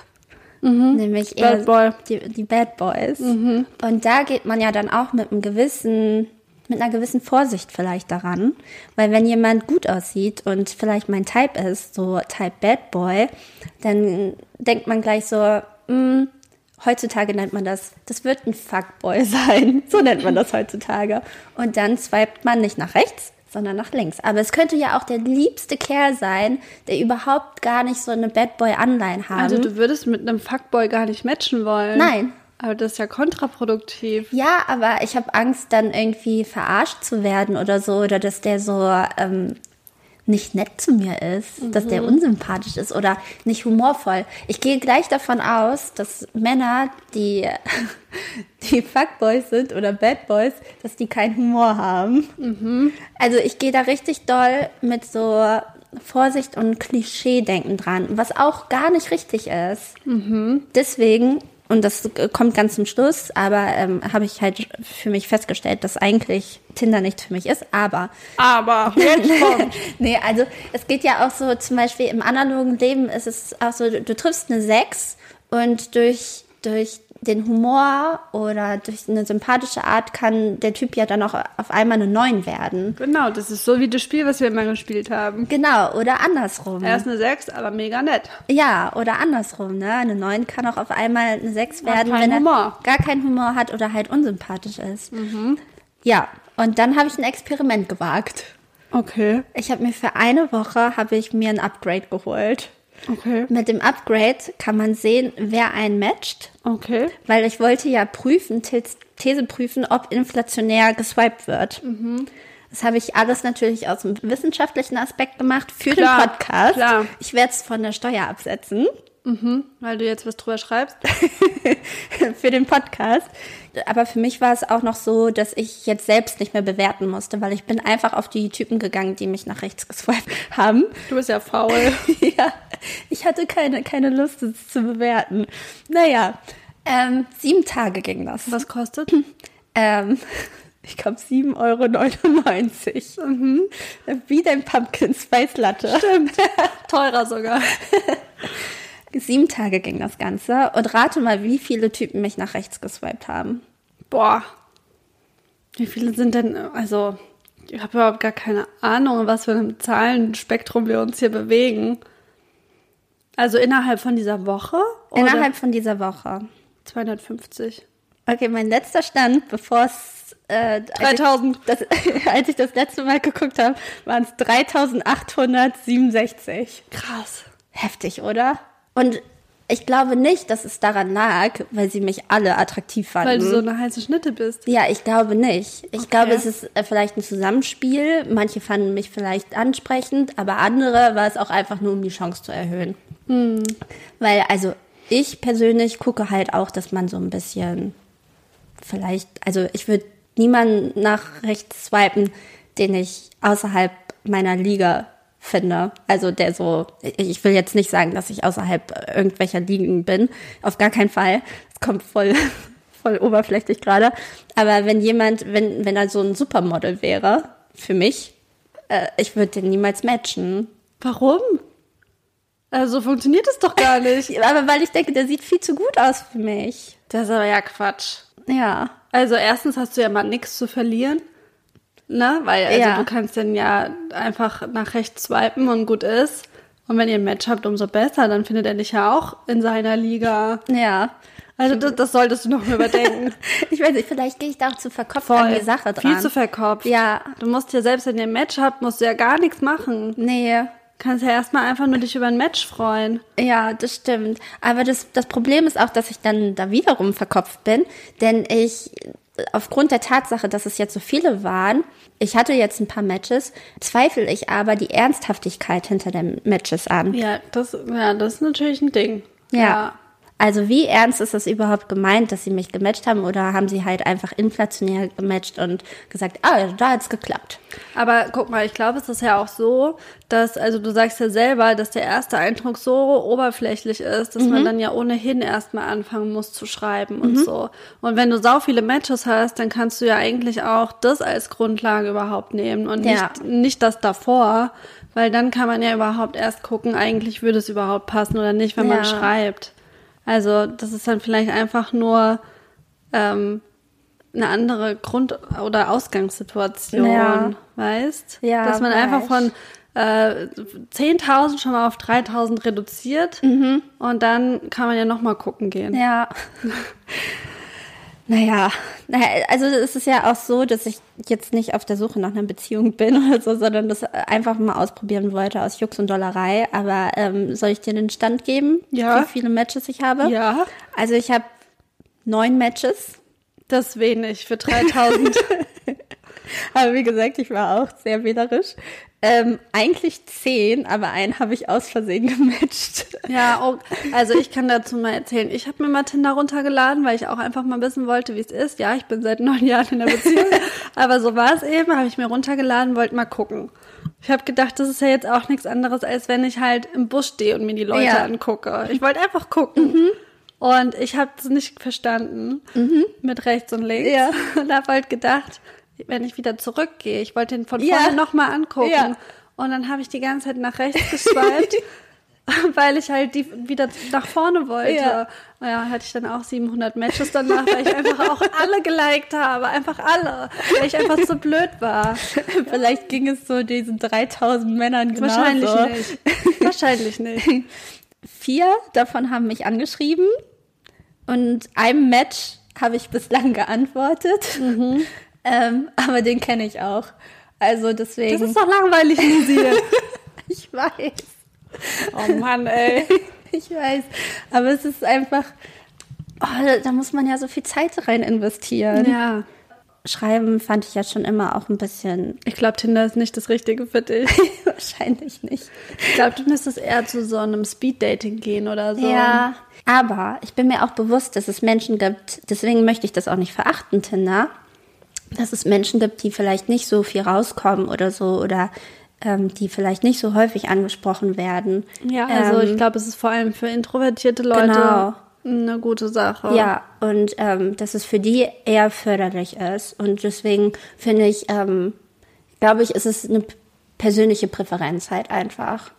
Mhm. Nämlich Bad Boy. Die, die Bad Boys. Mhm. Und da geht man ja dann auch mit einem gewissen mit einer gewissen Vorsicht vielleicht daran, weil wenn jemand gut aussieht und vielleicht mein Type ist, so Type Bad Boy, dann denkt man gleich so, mh, hm, heutzutage nennt man das, das wird ein Fuckboy sein, so nennt man das heutzutage. Und dann swipet man nicht nach rechts, sondern nach links. Aber es könnte ja auch der liebste Kerl sein, der überhaupt gar nicht so eine Bad Boy Anleihen hat. Also du würdest mit einem Fuckboy gar nicht matchen wollen? Nein. Aber das ist ja kontraproduktiv. Ja, aber ich habe Angst, dann irgendwie verarscht zu werden oder so, oder dass der so ähm, nicht nett zu mir ist, mhm. dass der mhm. unsympathisch ist oder nicht humorvoll. Ich gehe gleich davon aus, dass Männer, die, die Fuckboys sind oder Bad Boys, dass die keinen Humor haben. Mhm. Also ich gehe da richtig doll mit so Vorsicht und Klischee-Denken dran, was auch gar nicht richtig ist. Mhm. Deswegen und das kommt ganz zum Schluss, aber ähm, habe ich halt für mich festgestellt, dass eigentlich Tinder nichts für mich ist. Aber. Aber, nee, also es geht ja auch so, zum Beispiel im analogen Leben ist es auch so, du, du triffst eine Sechs und durch, durch den Humor oder durch eine sympathische Art kann der Typ ja dann auch auf einmal eine Neun werden. Genau, das ist so wie das Spiel, was wir immer gespielt haben. Genau, oder andersrum. Er ist eine Sechs, aber mega nett. Ja, oder andersrum, ne? Eine Neun kann auch auf einmal eine Sechs werden, wenn er Humor. gar keinen Humor hat oder halt unsympathisch ist. Mhm. Ja, und dann habe ich ein Experiment gewagt. Okay. Ich habe mir für eine Woche habe ich mir ein Upgrade geholt. Okay. Mit dem Upgrade kann man sehen, wer einen matcht. Okay. Weil ich wollte ja prüfen, These prüfen, ob inflationär geswiped wird. Mhm. Das habe ich alles natürlich aus dem wissenschaftlichen Aspekt gemacht für klar, den Podcast. Klar. Ich werde es von der Steuer absetzen. Mhm, weil du jetzt was drüber schreibst. für den Podcast. Aber für mich war es auch noch so, dass ich jetzt selbst nicht mehr bewerten musste, weil ich bin einfach auf die Typen gegangen, die mich nach rechts geswiped haben. Du bist ja faul. ja, ich hatte keine, keine Lust, es zu bewerten. Naja, ähm, sieben Tage ging das. Was kostet? ähm, ich glaube 7,99 Euro. Mhm. Wie dein Pumpkin Spice Latte. Stimmt. Teurer sogar. Sieben Tage ging das Ganze. Und rate mal, wie viele Typen mich nach rechts geswiped haben. Boah. Wie viele sind denn, also ich habe überhaupt gar keine Ahnung, was für einem Zahlenspektrum wir uns hier bewegen. Also innerhalb von dieser Woche? Oder? Innerhalb von dieser Woche. 250. Okay, mein letzter Stand, bevor es äh, 3000. Als ich, das, als ich das letzte Mal geguckt habe, waren es 3867. Krass. Heftig, oder? Und ich glaube nicht, dass es daran lag, weil sie mich alle attraktiv fanden. Weil du so eine heiße Schnitte bist. Ja, ich glaube nicht. Ich okay. glaube, es ist äh, vielleicht ein Zusammenspiel. Manche fanden mich vielleicht ansprechend, aber andere war es auch einfach nur, um die Chance zu erhöhen. Hm. Weil, also ich persönlich gucke halt auch, dass man so ein bisschen vielleicht, also ich würde niemanden nach rechts swipen, den ich außerhalb meiner Liga finde. Also der so, ich will jetzt nicht sagen, dass ich außerhalb irgendwelcher Ligen bin. Auf gar keinen Fall. Es kommt voll, voll oberflächlich gerade. Aber wenn jemand, wenn, wenn er so ein Supermodel wäre, für mich, äh, ich würde den niemals matchen. Warum? Also funktioniert es doch gar nicht. aber weil ich denke, der sieht viel zu gut aus für mich. Das ist aber ja Quatsch. Ja. Also erstens hast du ja mal nichts zu verlieren. Ne? Weil also ja. du kannst dann ja einfach nach rechts swipen und gut ist. Und wenn ihr ein Match habt, umso besser. Dann findet er dich ja auch in seiner Liga. Ja. Also das, das solltest du noch mal überdenken. ich weiß nicht, vielleicht gehe ich da auch zu verkopft Voll. an die Sache dran. Viel zu verkopft. Ja. Du musst ja selbst, wenn ihr ein Match habt, musst du ja gar nichts machen. Nee. Kannst ja erstmal einfach nur dich über ein Match freuen. Ja, das stimmt. Aber das, das Problem ist auch, dass ich dann da wiederum verkopft bin, denn ich aufgrund der Tatsache, dass es jetzt so viele waren, ich hatte jetzt ein paar Matches, zweifle ich aber die Ernsthaftigkeit hinter den Matches an. Ja, das, ja, das ist natürlich ein Ding. ja. ja. Also wie ernst ist das überhaupt gemeint, dass sie mich gematcht haben oder haben sie halt einfach inflationär gematcht und gesagt, ah, da hat's geklappt. Aber guck mal, ich glaube, es ist ja auch so, dass, also du sagst ja selber, dass der erste Eindruck so oberflächlich ist, dass mhm. man dann ja ohnehin erstmal anfangen muss zu schreiben und mhm. so. Und wenn du sau viele Matches hast, dann kannst du ja eigentlich auch das als Grundlage überhaupt nehmen und ja. nicht, nicht das davor, weil dann kann man ja überhaupt erst gucken, eigentlich würde es überhaupt passen oder nicht, wenn ja. man schreibt. Also das ist dann vielleicht einfach nur ähm, eine andere Grund- oder Ausgangssituation, ja. weißt? Ja, Dass man weiß. einfach von äh, 10.000 schon mal auf 3.000 reduziert mhm. und dann kann man ja noch mal gucken gehen. Ja. Naja, also es ist ja auch so, dass ich jetzt nicht auf der Suche nach einer Beziehung bin oder so, sondern das einfach mal ausprobieren wollte aus Jux und Dollerei. Aber ähm, soll ich dir den Stand geben, ja. wie viele Matches ich habe? Ja. Also ich habe neun Matches. Das ist wenig für 3000. aber wie gesagt, ich war auch sehr wählerisch. Ähm, eigentlich zehn, aber einen habe ich aus Versehen gematcht. Ja, oh, also ich kann dazu mal erzählen. Ich habe mir mal Tinder runtergeladen, weil ich auch einfach mal wissen wollte, wie es ist. Ja, ich bin seit neun Jahren in der Beziehung, aber so war es eben. Habe ich mir runtergeladen, wollte mal gucken. Ich habe gedacht, das ist ja jetzt auch nichts anderes, als wenn ich halt im Bus stehe und mir die Leute ja. angucke. Ich wollte einfach gucken. Mhm. Und ich habe es nicht verstanden mhm. mit rechts und links. Ja. Und habe halt gedacht, wenn ich wieder zurückgehe. Ich wollte ihn von vorne ja. nochmal angucken. Ja. Und dann habe ich die ganze Zeit nach rechts geswiped, weil ich halt die wieder nach vorne wollte. Ja. ja, hatte ich dann auch 700 Matches danach, weil ich einfach auch alle geliked habe. Einfach alle. Weil ich einfach so blöd war. Vielleicht ging es so diesen 3000 Männern genauso. Wahrscheinlich nicht. Wahrscheinlich nicht. Vier davon haben mich angeschrieben und einem Match habe ich bislang geantwortet. Mhm. Ähm, aber den kenne ich auch. Also deswegen. Das ist doch langweilig, Lucy. ich weiß. Oh Mann, ey. ich weiß. Aber es ist einfach. Oh, da, da muss man ja so viel Zeit rein investieren. Ja. Schreiben fand ich ja schon immer auch ein bisschen. Ich glaube, Tinder ist nicht das Richtige für dich. Wahrscheinlich nicht. Ich glaube, du müsstest eher zu so einem Speed-Dating gehen oder so. Ja. Aber ich bin mir auch bewusst, dass es Menschen gibt, deswegen möchte ich das auch nicht verachten, Tinder, dass es Menschen gibt, die vielleicht nicht so viel rauskommen oder so oder ähm, die vielleicht nicht so häufig angesprochen werden. Ja, also ähm, ich glaube, es ist vor allem für introvertierte Leute genau. eine gute Sache. Ja, und ähm, dass es für die eher förderlich ist. Und deswegen finde ich, ähm, glaube ich, ist es eine persönliche Präferenz halt einfach.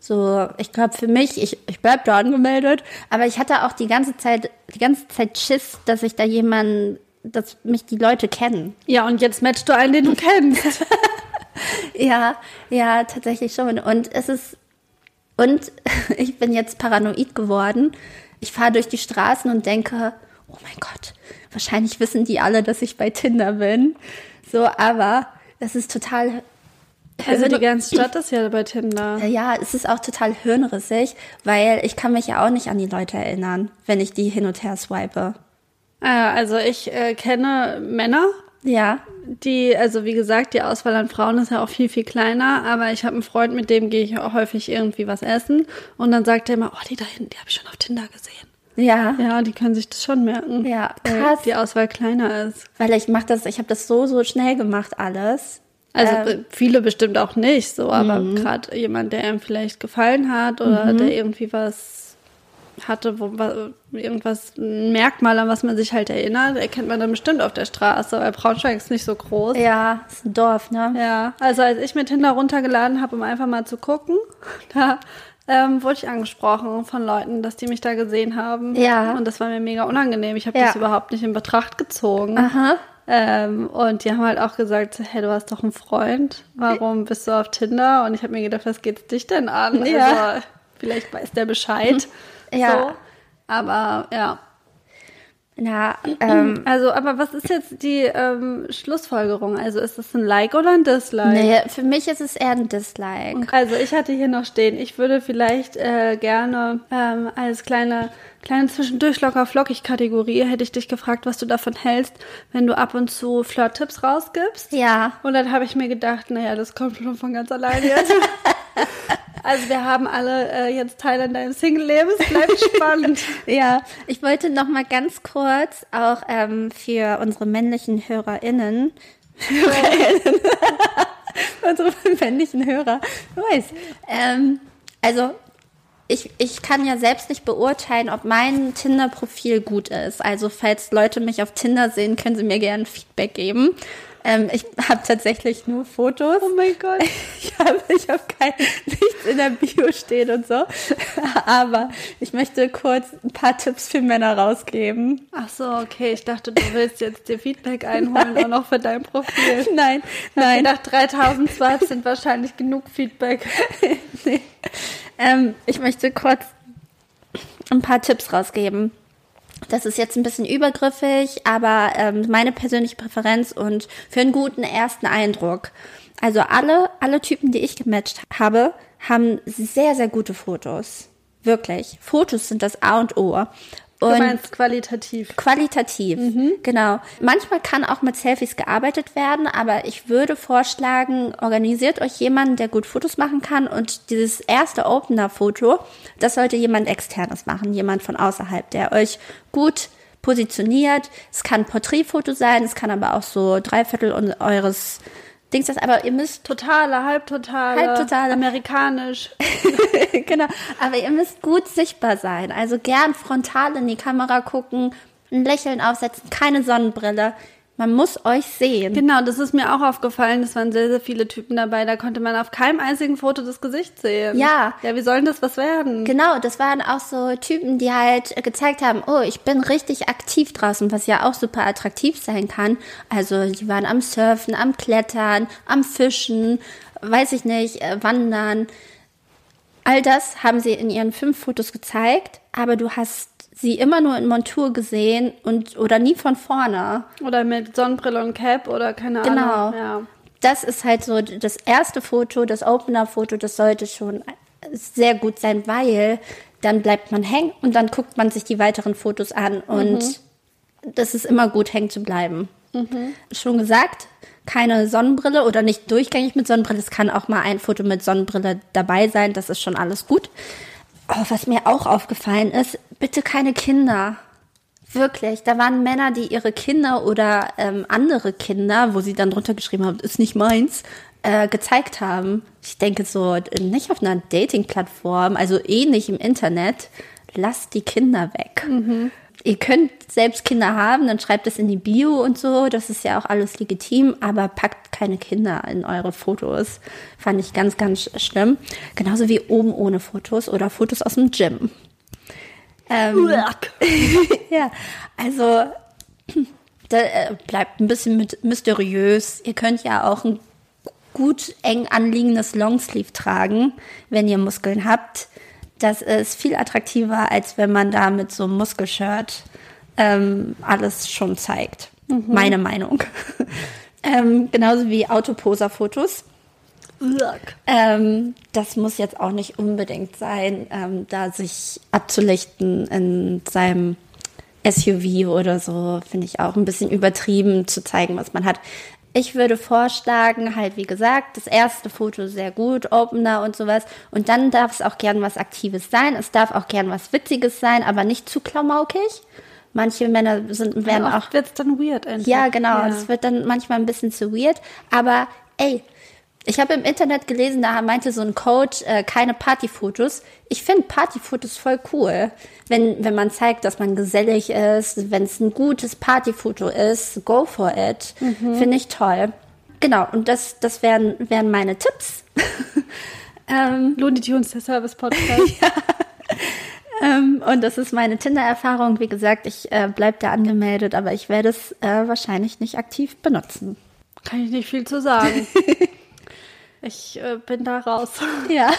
So, ich glaube für mich, ich, ich bleib da angemeldet, aber ich hatte auch die ganze Zeit, die ganze Zeit Schiss, dass ich da jemanden dass mich die Leute kennen. Ja, und jetzt matchst du einen, den du kennst. ja, ja, tatsächlich schon. Und es ist, und ich bin jetzt paranoid geworden. Ich fahre durch die Straßen und denke, oh mein Gott, wahrscheinlich wissen die alle, dass ich bei Tinder bin. So, aber das ist total also die ganze Stadt ist ja bei Tinder. Ja, es ist auch total hirnrissig, weil ich kann mich ja auch nicht an die Leute erinnern, wenn ich die hin und her swipe. Also ich äh, kenne Männer. Ja. Die, also wie gesagt, die Auswahl an Frauen ist ja auch viel, viel kleiner, aber ich habe einen Freund, mit dem gehe ich auch häufig irgendwie was essen und dann sagt er immer, oh, die da hinten, die habe ich schon auf Tinder gesehen. Ja. Ja, die können sich das schon merken. Ja, krass. die Auswahl kleiner ist. Weil ich mache das, ich habe das so, so schnell gemacht alles. Also ähm, viele bestimmt auch nicht so, aber mhm. gerade jemand, der einem vielleicht gefallen hat oder mhm. der irgendwie was hatte, wo irgendwas, ein Merkmal, an was man sich halt erinnert, erkennt man dann bestimmt auf der Straße, weil Braunschweig ist nicht so groß. Ja, ist ein Dorf, ne? Ja, also als ich mir Tinder runtergeladen habe, um einfach mal zu gucken, da ähm, wurde ich angesprochen von Leuten, dass die mich da gesehen haben. Ja. Und das war mir mega unangenehm. Ich habe Ja. das überhaupt nicht in Betracht gezogen. Aha. Ähm, und die haben halt auch gesagt, hey, du hast doch einen Freund, warum bist du auf Tinder? Und ich habe mir gedacht, was geht's dich denn an? Ja. Also, vielleicht weiß der Bescheid. Ja. So. Aber ja. Ja, ähm, Also, aber was ist jetzt die ähm, Schlussfolgerung? Also ist das ein Like oder ein Dislike? nee, für mich ist es eher ein Dislike. Also ich hatte hier noch stehen, ich würde vielleicht äh, gerne ähm, als kleine kleine zwischendurch locker flockig Kategorie hätte ich dich gefragt, was du davon hältst, wenn du ab und zu Flirt-Tipps rausgibst. Ja. Und dann habe ich mir gedacht, naja, das kommt schon von ganz alleine jetzt. also wir haben alle äh, jetzt Teil an deinem Single-Leben. Es bleibt spannend. Ja, ich wollte noch mal ganz kurz auch ähm, für unsere männlichen HörerInnen, HörerInnen unsere männlichen Hörer, du weißt, ähm, also ich, ich kann ja selbst nicht beurteilen, ob mein Tinder-Profil gut ist. Also falls Leute mich auf Tinder sehen, können sie mir gerne Feedback geben. Ähm, ich habe tatsächlich nur Fotos. Oh mein Gott. Ich habe ich hab kein nichts in der Bio stehen und so. Aber ich möchte kurz ein paar Tipps für Männer rausgeben. Ach so, okay. Ich dachte, du willst jetzt dir Feedback einholen, auch noch für dein Profil. Nein, nein. dachte, 3000 Swipes sind wahrscheinlich genug Feedback. nee. Ähm, ich möchte kurz ein paar Tipps rausgeben. Das ist jetzt ein bisschen übergriffig, aber ähm, meine persönliche Präferenz und für einen guten ersten Eindruck. Also alle, alle Typen, die ich gematcht habe, haben sehr, sehr gute Fotos. Wirklich. Fotos sind das A und O. Du Und meinst qualitativ. Qualitativ, genau. Manchmal kann auch mit Selfies gearbeitet werden, aber ich würde vorschlagen, organisiert euch jemanden, der gut Fotos machen kann und dieses erste Opener-Foto, das sollte jemand externes machen, jemand von außerhalb, der euch gut positioniert. Es kann ein Porträtfoto sein, es kann aber auch so Dreiviertel un- eures Dings, das, aber ihr müsst Totale, halbtotale, Halbtotale. amerikanisch. genau. Aber ihr müsst gut sichtbar sein. Also gern frontal in die Kamera gucken, ein Lächeln aufsetzen, keine Sonnenbrille. Man muss euch sehen. Genau, das ist mir auch aufgefallen. Es waren sehr, sehr viele Typen dabei. Da konnte man auf keinem einzigen Foto das Gesicht sehen. Ja. Ja, wie sollen das was werden? Genau, das waren auch so Typen, die halt gezeigt haben, oh, ich bin richtig aktiv draußen, was ja auch super attraktiv sein kann. Also die waren am Surfen, am Klettern, am Fischen, weiß ich nicht, äh, wandern. All das haben sie in ihren fünf Fotos gezeigt, aber du hast sie immer nur in Montur gesehen und oder nie von vorne. Oder mit Sonnenbrille und Cap oder keine Genau. Ahnung. Ja. Das ist halt so das erste Foto, das Opener-Foto, das sollte schon sehr gut sein, weil dann bleibt man hängen und dann guckt man sich die weiteren Fotos an und das ist immer gut, hängen zu bleiben. Schon gesagt, keine Sonnenbrille oder nicht durchgängig mit Sonnenbrille. Es kann auch mal ein Foto mit Sonnenbrille dabei sein, das ist schon alles gut. Oh, was mir auch aufgefallen ist, bitte keine Kinder. Wirklich, da waren Männer, die ihre Kinder oder ähm, andere Kinder, wo sie dann drunter geschrieben haben, ist nicht meins, äh, gezeigt haben. Ich denke so, nicht auf einer Dating-Plattform, also eh nicht im Internet. Lasst die Kinder weg. Ihr könnt selbst Kinder haben, dann schreibt es in die Bio und so, das ist ja auch alles legitim, aber packt keine Kinder in eure Fotos. Fand ich ganz, ganz schlimm. Genauso wie oben ohne Fotos oder Fotos aus dem Gym. Ähm, ja, also Das äh, bleibt ein bisschen mit mysteriös. Ihr könnt ja auch ein gut eng anliegendes Longsleeve tragen, wenn ihr Muskeln habt. Das ist viel attraktiver, als wenn man da mit so einem Muskelshirt ähm, alles schon zeigt. Mhm. Meine Meinung. ähm, genauso wie Autoposer-Fotos. Ähm, das muss jetzt auch nicht unbedingt sein, ähm, da sich abzulichten in seinem SUV oder so, finde ich auch ein bisschen übertrieben zu zeigen, was man hat. Ich würde vorschlagen, halt wie gesagt, das erste Foto sehr gut, Opener und sowas. Und dann darf es auch gern was Aktives sein. Es darf auch gern was Witziges sein, aber nicht zu klamaukig. Manche Männer sind, werden ja, auch. wird es dann weird einfach. Ja, genau. Es wird dann manchmal ein bisschen zu weird. Aber ey, ich habe im Internet gelesen, da meinte so ein Coach, äh, keine Partyfotos. Ich finde Partyfotos voll cool. Wenn, wenn man zeigt, dass man gesellig ist, wenn es ein gutes Partyfoto ist, go for it. Mhm. Finde ich toll. Genau, und das, das wären, wären meine Tipps. ähm, Looney Tunes, der Service Podcast. ja. ähm, und das ist meine Tinder-Erfahrung. Wie gesagt, ich äh, bleibe da angemeldet, aber ich werde es äh, wahrscheinlich nicht aktiv benutzen. Kann ich nicht viel zu sagen. Ich äh, bin da raus. Ja.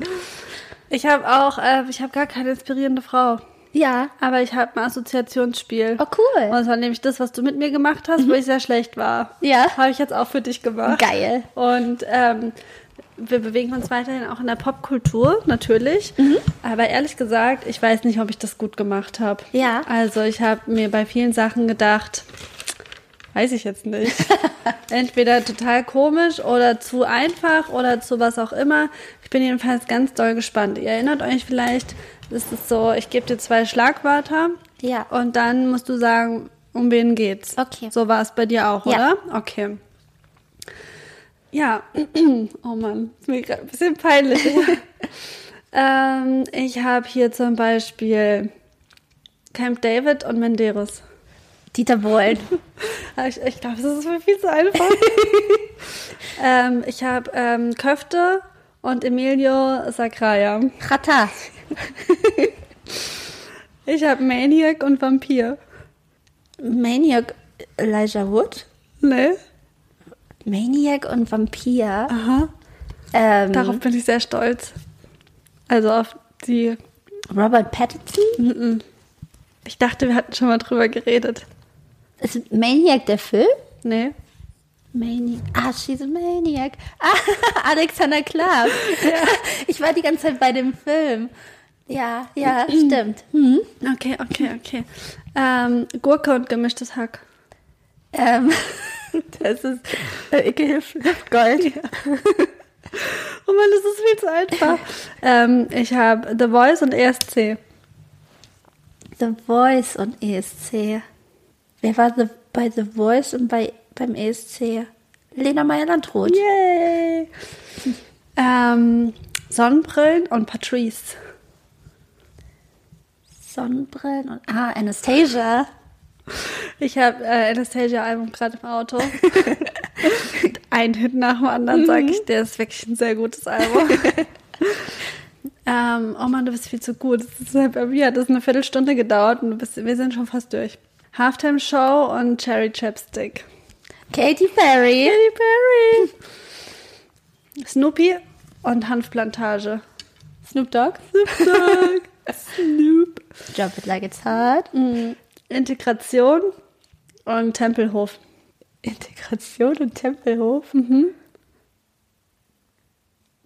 ich habe auch, äh, ich habe gar keine inspirierende Frau. Ja. Aber ich habe ein Assoziationsspiel. Oh, cool. Und das war nämlich das, was du mit mir gemacht hast, mhm. wo ich sehr schlecht war. Ja. Habe ich jetzt auch für dich gemacht. Geil. Und ähm, wir bewegen uns weiterhin auch in der Popkultur, natürlich. Mhm. Aber ehrlich gesagt, ich weiß nicht, ob ich das gut gemacht habe. Ja. Also ich habe mir bei vielen Sachen gedacht, Weiß ich jetzt nicht. Entweder total komisch oder zu einfach oder zu was auch immer. Ich bin jedenfalls ganz doll gespannt. Ihr erinnert euch vielleicht, es ist so, ich gebe dir zwei Schlagwörter. Ja. Und dann musst du sagen, um wen geht's. Okay. So war es bei dir auch, ja. oder? Okay. Ja. Oh Mann, ist mir gerade ein bisschen peinlich. ähm, ich habe hier zum Beispiel Camp David und Menderes. Dieter Bohlen. ich, ich glaube, das ist mir viel zu einfach. ähm, ich habe ähm, Köfte und Emilio Sacraia. Rata. ich habe Maniac und Vampir. Maniac Elijah Wood? Nee. Maniac und Vampir. Aha. Ähm, Darauf bin ich sehr stolz. Also auf die. Robert Pattinson? Mm -mm. Ich dachte, wir hatten schon mal drüber geredet. Ist Maniac der Film? Nee. Maniac. Ah, she's a Maniac. Ah, Alexander Klaas. Ja. Ich war die ganze Zeit bei dem Film. Ja, ja, stimmt. Hm. Okay, okay, okay. Ähm, Gurke und gemischtes Hack. Ähm, das ist äh, Icke Gold. Ja. oh Mann, das ist viel zu einfach. ähm, ich habe The Voice und ESC. The Voice und ESC. Wer war the, bei The Voice und bei, beim ESC? Lena Meyer-Landrut. Yay! ähm, Sonnenbrillen und Patrice. Sonnenbrillen und. Ah, Anastasia. Ich habe äh, Anastasia-Album gerade im Auto. ein Hit nach dem anderen, sage ich. Der ist wirklich ein sehr gutes Album. ähm, oh Mann, du bist viel zu gut. Das ist halt bei mir hat das eine Viertelstunde gedauert und bist, wir sind schon fast durch. Halftime Show und Cherry Chapstick. Katy Perry. Katy Perry. Snoopy und Hanfplantage. Snoop Dogg. Snoop Dogg. Snoop. Drop it like it's hot. Mhm. Integration und Tempelhof. Integration und Tempelhof? Mhm.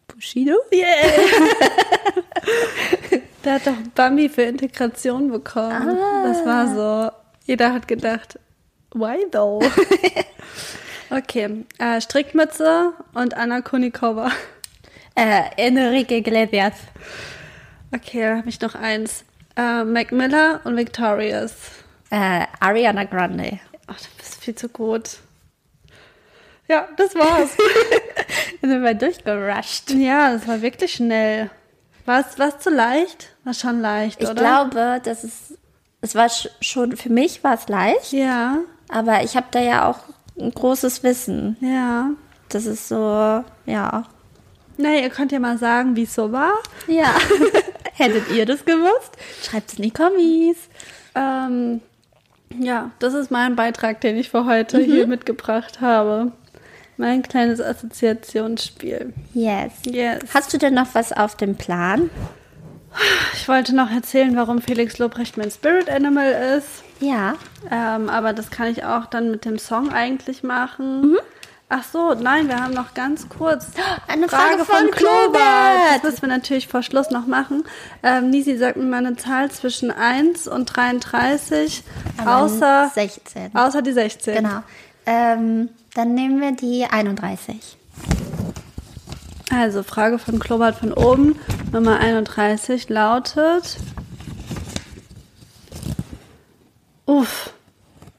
Bushido? Yeah! Der hat doch Bambi für Integration bekommen. Ah. Das war so jeder hat gedacht, why though? okay, äh, Strickmütze und Anna Konikova. Äh, Enrique Iglesias. Okay, da habe ich noch eins. Äh, Mac Miller und Victorious. Äh, Ariana Grande. Ach, du bist viel zu gut. Ja, das war's. Dann sind wir durchgerusht. Ja, das war wirklich schnell. War es zu leicht? War schon leicht, ich oder? Ich glaube, das ist es war schon, für mich war es leicht. Ja. Aber ich habe da ja auch ein großes Wissen. Ja. Das ist so, ja. Na, ihr könnt ja mal sagen, wie es so war. Ja. Hättet ihr das gewusst? Schreibt es in die Kommis. Ähm, Ja, das ist mein Beitrag, den ich für heute mhm. hier mitgebracht habe. Mein kleines Assoziationsspiel. Yes. yes. Hast du denn noch was auf dem Plan? Ich wollte noch erzählen, warum Felix Lobrecht mein Spirit Animal ist. Ja. Ähm, aber das kann ich auch dann mit dem Song eigentlich machen. Mhm. Ach so, nein, wir haben noch ganz kurz eine Frage, Frage von, von Klobert. Das müssen wir natürlich vor Schluss noch machen. Ähm, Nisi sagt mir mal eine Zahl zwischen 1 und 33, Aber außer 16. Außer die 16. Genau. Ähm, dann nehmen wir die 31. Also, Frage von Klobert von oben, Nummer 31 lautet. Uff,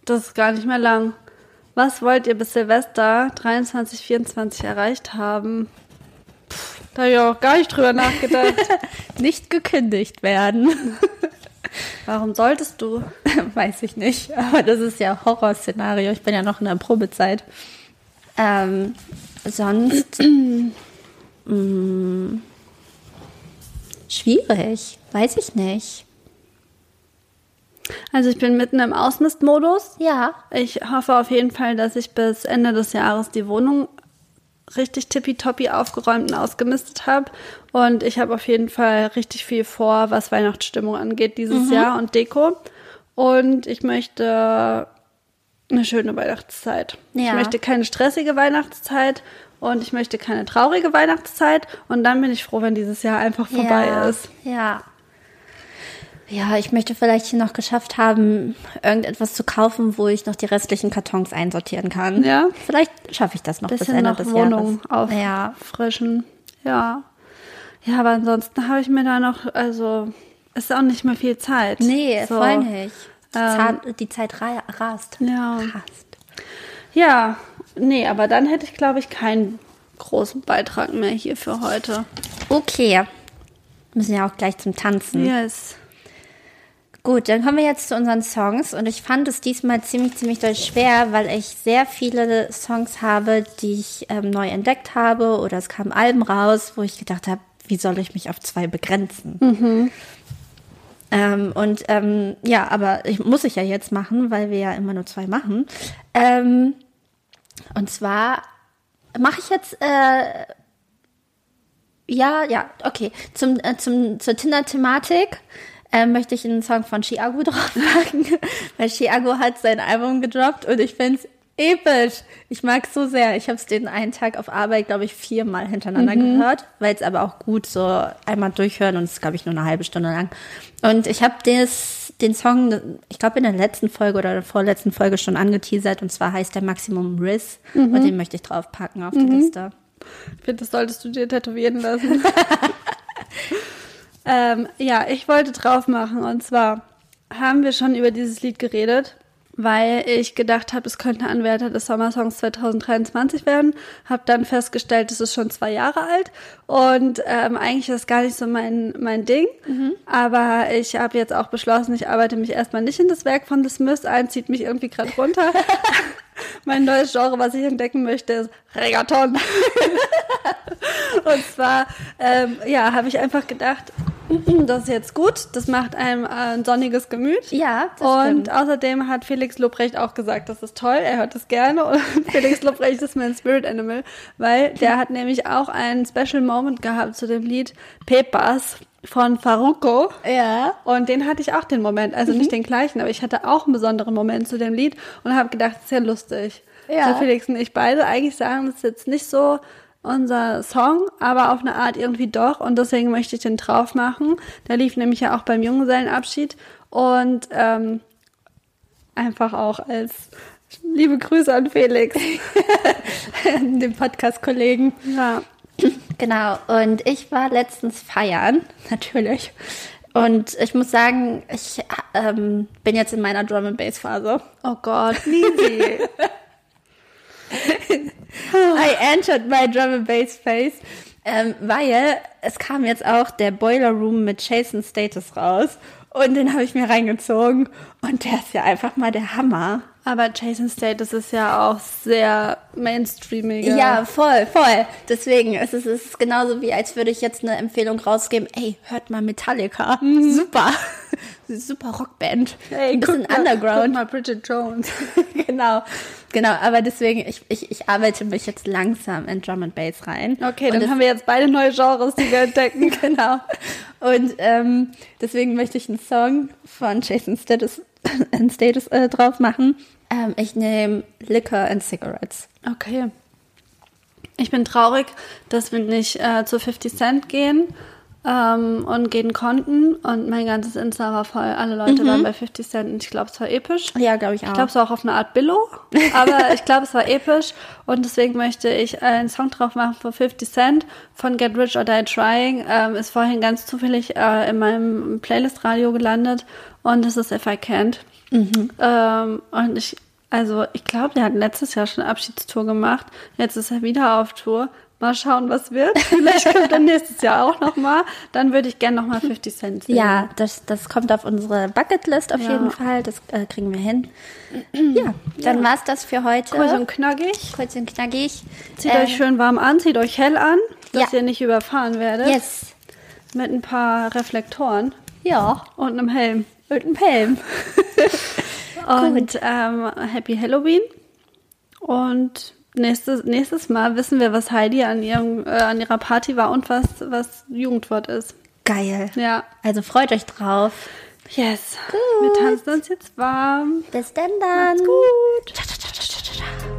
das ist gar nicht mehr lang. Was wollt ihr bis Silvester 23, 24 erreicht haben? Da habe ich auch gar nicht drüber nachgedacht. nicht gekündigt werden. Warum solltest du? Weiß ich nicht. Aber das ist ja Horrorszenario. Ich bin ja noch in der Probezeit. Ähm, sonst. Mh, mm, schwierig. Weiß ich nicht. Also ich bin mitten im Ausmistmodus. Ja. Ich hoffe auf jeden Fall, dass ich bis Ende des Jahres die Wohnung richtig tippitoppi aufgeräumt und ausgemistet habe. Und ich habe auf jeden Fall richtig viel vor, was Weihnachtsstimmung angeht dieses mhm. Jahr und Deko. Und ich möchte eine schöne Weihnachtszeit. Ja. Ich möchte keine stressige Weihnachtszeit und ich möchte keine traurige Weihnachtszeit. Und dann bin ich froh, wenn dieses Jahr einfach vorbei ja. ist. Ja. Ja, ich möchte vielleicht noch geschafft haben, irgendetwas zu kaufen, wo ich noch die restlichen Kartons einsortieren kann. Ja. Vielleicht schaffe ich das noch Bisschen bis Ende noch des Wohnung Jahres. auffrischen. Ja. ja. Ja, aber ansonsten habe ich mir da noch, also ist auch nicht mehr viel Zeit. Nee, so. voll nicht. Die, ähm, die Zeit rast. Ja. Rast. Ja, nee, aber dann hätte ich, glaube ich, keinen großen Beitrag mehr hier für heute. Okay. Müssen ja auch gleich zum Tanzen. Yes. Gut, dann kommen wir jetzt zu unseren Songs und ich fand es diesmal ziemlich, ziemlich doll schwer, weil ich sehr viele Songs habe, die ich ähm, neu entdeckt habe oder es kamen Alben raus, wo ich gedacht habe, wie soll ich mich auf zwei begrenzen? Mhm. Ähm, und ähm, ja, aber ich, muss ich ja jetzt machen, weil wir ja immer nur zwei machen. Ähm, und zwar mache ich jetzt äh, ja, ja, okay, zum, äh, zum, zur Tinder-Thematik ähm, möchte ich einen Song von Chiago draufpacken, weil Chiago hat sein Album gedroppt und ich finde es episch. Ich mag es so sehr. Ich habe es den einen Tag auf Arbeit, glaube ich, viermal hintereinander mhm. gehört, weil es aber auch gut so einmal durchhören und es ist, glaube ich, nur eine halbe Stunde lang. Und ich habe den Song, ich glaube, in der letzten Folge oder der vorletzten Folge schon angeteasert und zwar heißt der Maximum Riss mhm. und den möchte ich draufpacken auf die mhm. Liste. Ich finde, das solltest du dir tätowieren lassen. Ähm, ja, ich wollte drauf machen und zwar haben wir schon über dieses Lied geredet, weil ich gedacht habe, es könnte Anwärter des Sommersongs 2023 werden. Habe dann festgestellt, es ist schon zwei Jahre alt und ähm, eigentlich ist es gar nicht so mein, mein Ding. Mhm. Aber ich habe jetzt auch beschlossen, ich arbeite mich erstmal nicht in das Werk von The Smiths ein, zieht mich irgendwie gerade runter. mein neues Genre, was ich entdecken möchte, ist Reggaeton. und zwar, ähm, ja, habe ich einfach gedacht, das ist jetzt gut. Das macht einem ein sonniges Gemüt. Ja, das Und stimmt. außerdem hat Felix Lobrecht auch gesagt, das ist toll. Er hört es gerne. Und Felix Lobrecht ist mein Spirit Animal, weil der hat nämlich auch einen Special Moment gehabt zu dem Lied Pepas von Faruko. Ja. Und den hatte ich auch den Moment. Also mhm. nicht den gleichen, aber ich hatte auch einen besonderen Moment zu dem Lied und habe gedacht, das ist ja lustig. Ja. So Felix und ich beide eigentlich sagen, das ist jetzt nicht so unser Song, aber auf eine Art irgendwie doch. Und deswegen möchte ich den drauf machen. Der lief nämlich ja auch beim Junggesellenabschied. Und ähm, einfach auch als liebe Grüße an Felix, den Podcast-Kollegen. Ja. Genau. Und ich war letztens feiern, natürlich. Und ich muss sagen, ich ähm, bin jetzt in meiner Drum and Bass Phase. Oh Gott, Lisi. I entered my drum and bass phase. Ähm, weil es kam jetzt auch der Boiler Room mit Jason Status raus. Und den habe ich mir reingezogen. Und der ist ja einfach mal der Hammer. Aber Jason Status ist ja auch sehr mainstreamig. Ja, voll, voll. Deswegen ist es ist genauso wie, als würde ich jetzt eine Empfehlung rausgeben. Ey, hört mal Metallica. Mhm. Super. Super Rockband. Hey, Ein bisschen Underground. Mal, guck mal Bridget Jones. genau. Genau, aber deswegen, ich, ich, ich arbeite mich jetzt langsam in Drum and Bass rein. Okay, dann haben wir jetzt beide neue Genres, die wir entdecken. genau. Und ähm, deswegen möchte ich einen Song von Jason Status, Status äh, drauf machen. Ähm, ich nehme Liquor and Cigarettes. Okay. Ich bin traurig, dass wir nicht äh, zu 50 Cent gehen ähm, und gehen konnten. Und mein ganzes Insta war voll. Alle Leute mhm. waren bei 50 Cent und ich glaube, es war episch. Ja, glaube ich auch. Ich glaube, es war auch auf eine Art Billo, aber ich glaube, es war episch. Und deswegen möchte ich einen Song drauf machen von 50 Cent von Get Rich or Die Trying. Ähm, ist vorhin ganz zufällig äh, in meinem Playlist-Radio gelandet und das ist If I Can't. Mhm. Ähm, und ich also ich glaube, der hat letztes Jahr schon eine Abschiedstour gemacht. Jetzt ist er wieder auf Tour. Mal schauen, was wird. Vielleicht kommt er nächstes Jahr auch noch mal. Dann würde ich gerne noch mal 50 Cent sehen. Ja, das, das kommt auf unsere Bucketlist auf ja. jeden Fall. Das äh, kriegen wir hin. ja, dann ja. es das für heute. Kurz und knackig. Kurz und knackig. Zieht äh, euch schön warm an, zieht euch hell an, dass ja. ihr nicht überfahren werdet. Yes. Mit ein paar Reflektoren. Ja. Und einem Helm. Und einem Helm. und ähm, Happy Halloween. Und nächstes, nächstes Mal wissen wir, was Heidi an, ihrem, äh, an ihrer Party war und was, was Jugendwort ist. Geil. Ja. Also freut euch drauf. Yes. Gut. Wir tanzen uns jetzt warm. Bis dann dann. Macht's gut. Ciao, ciao, ciao.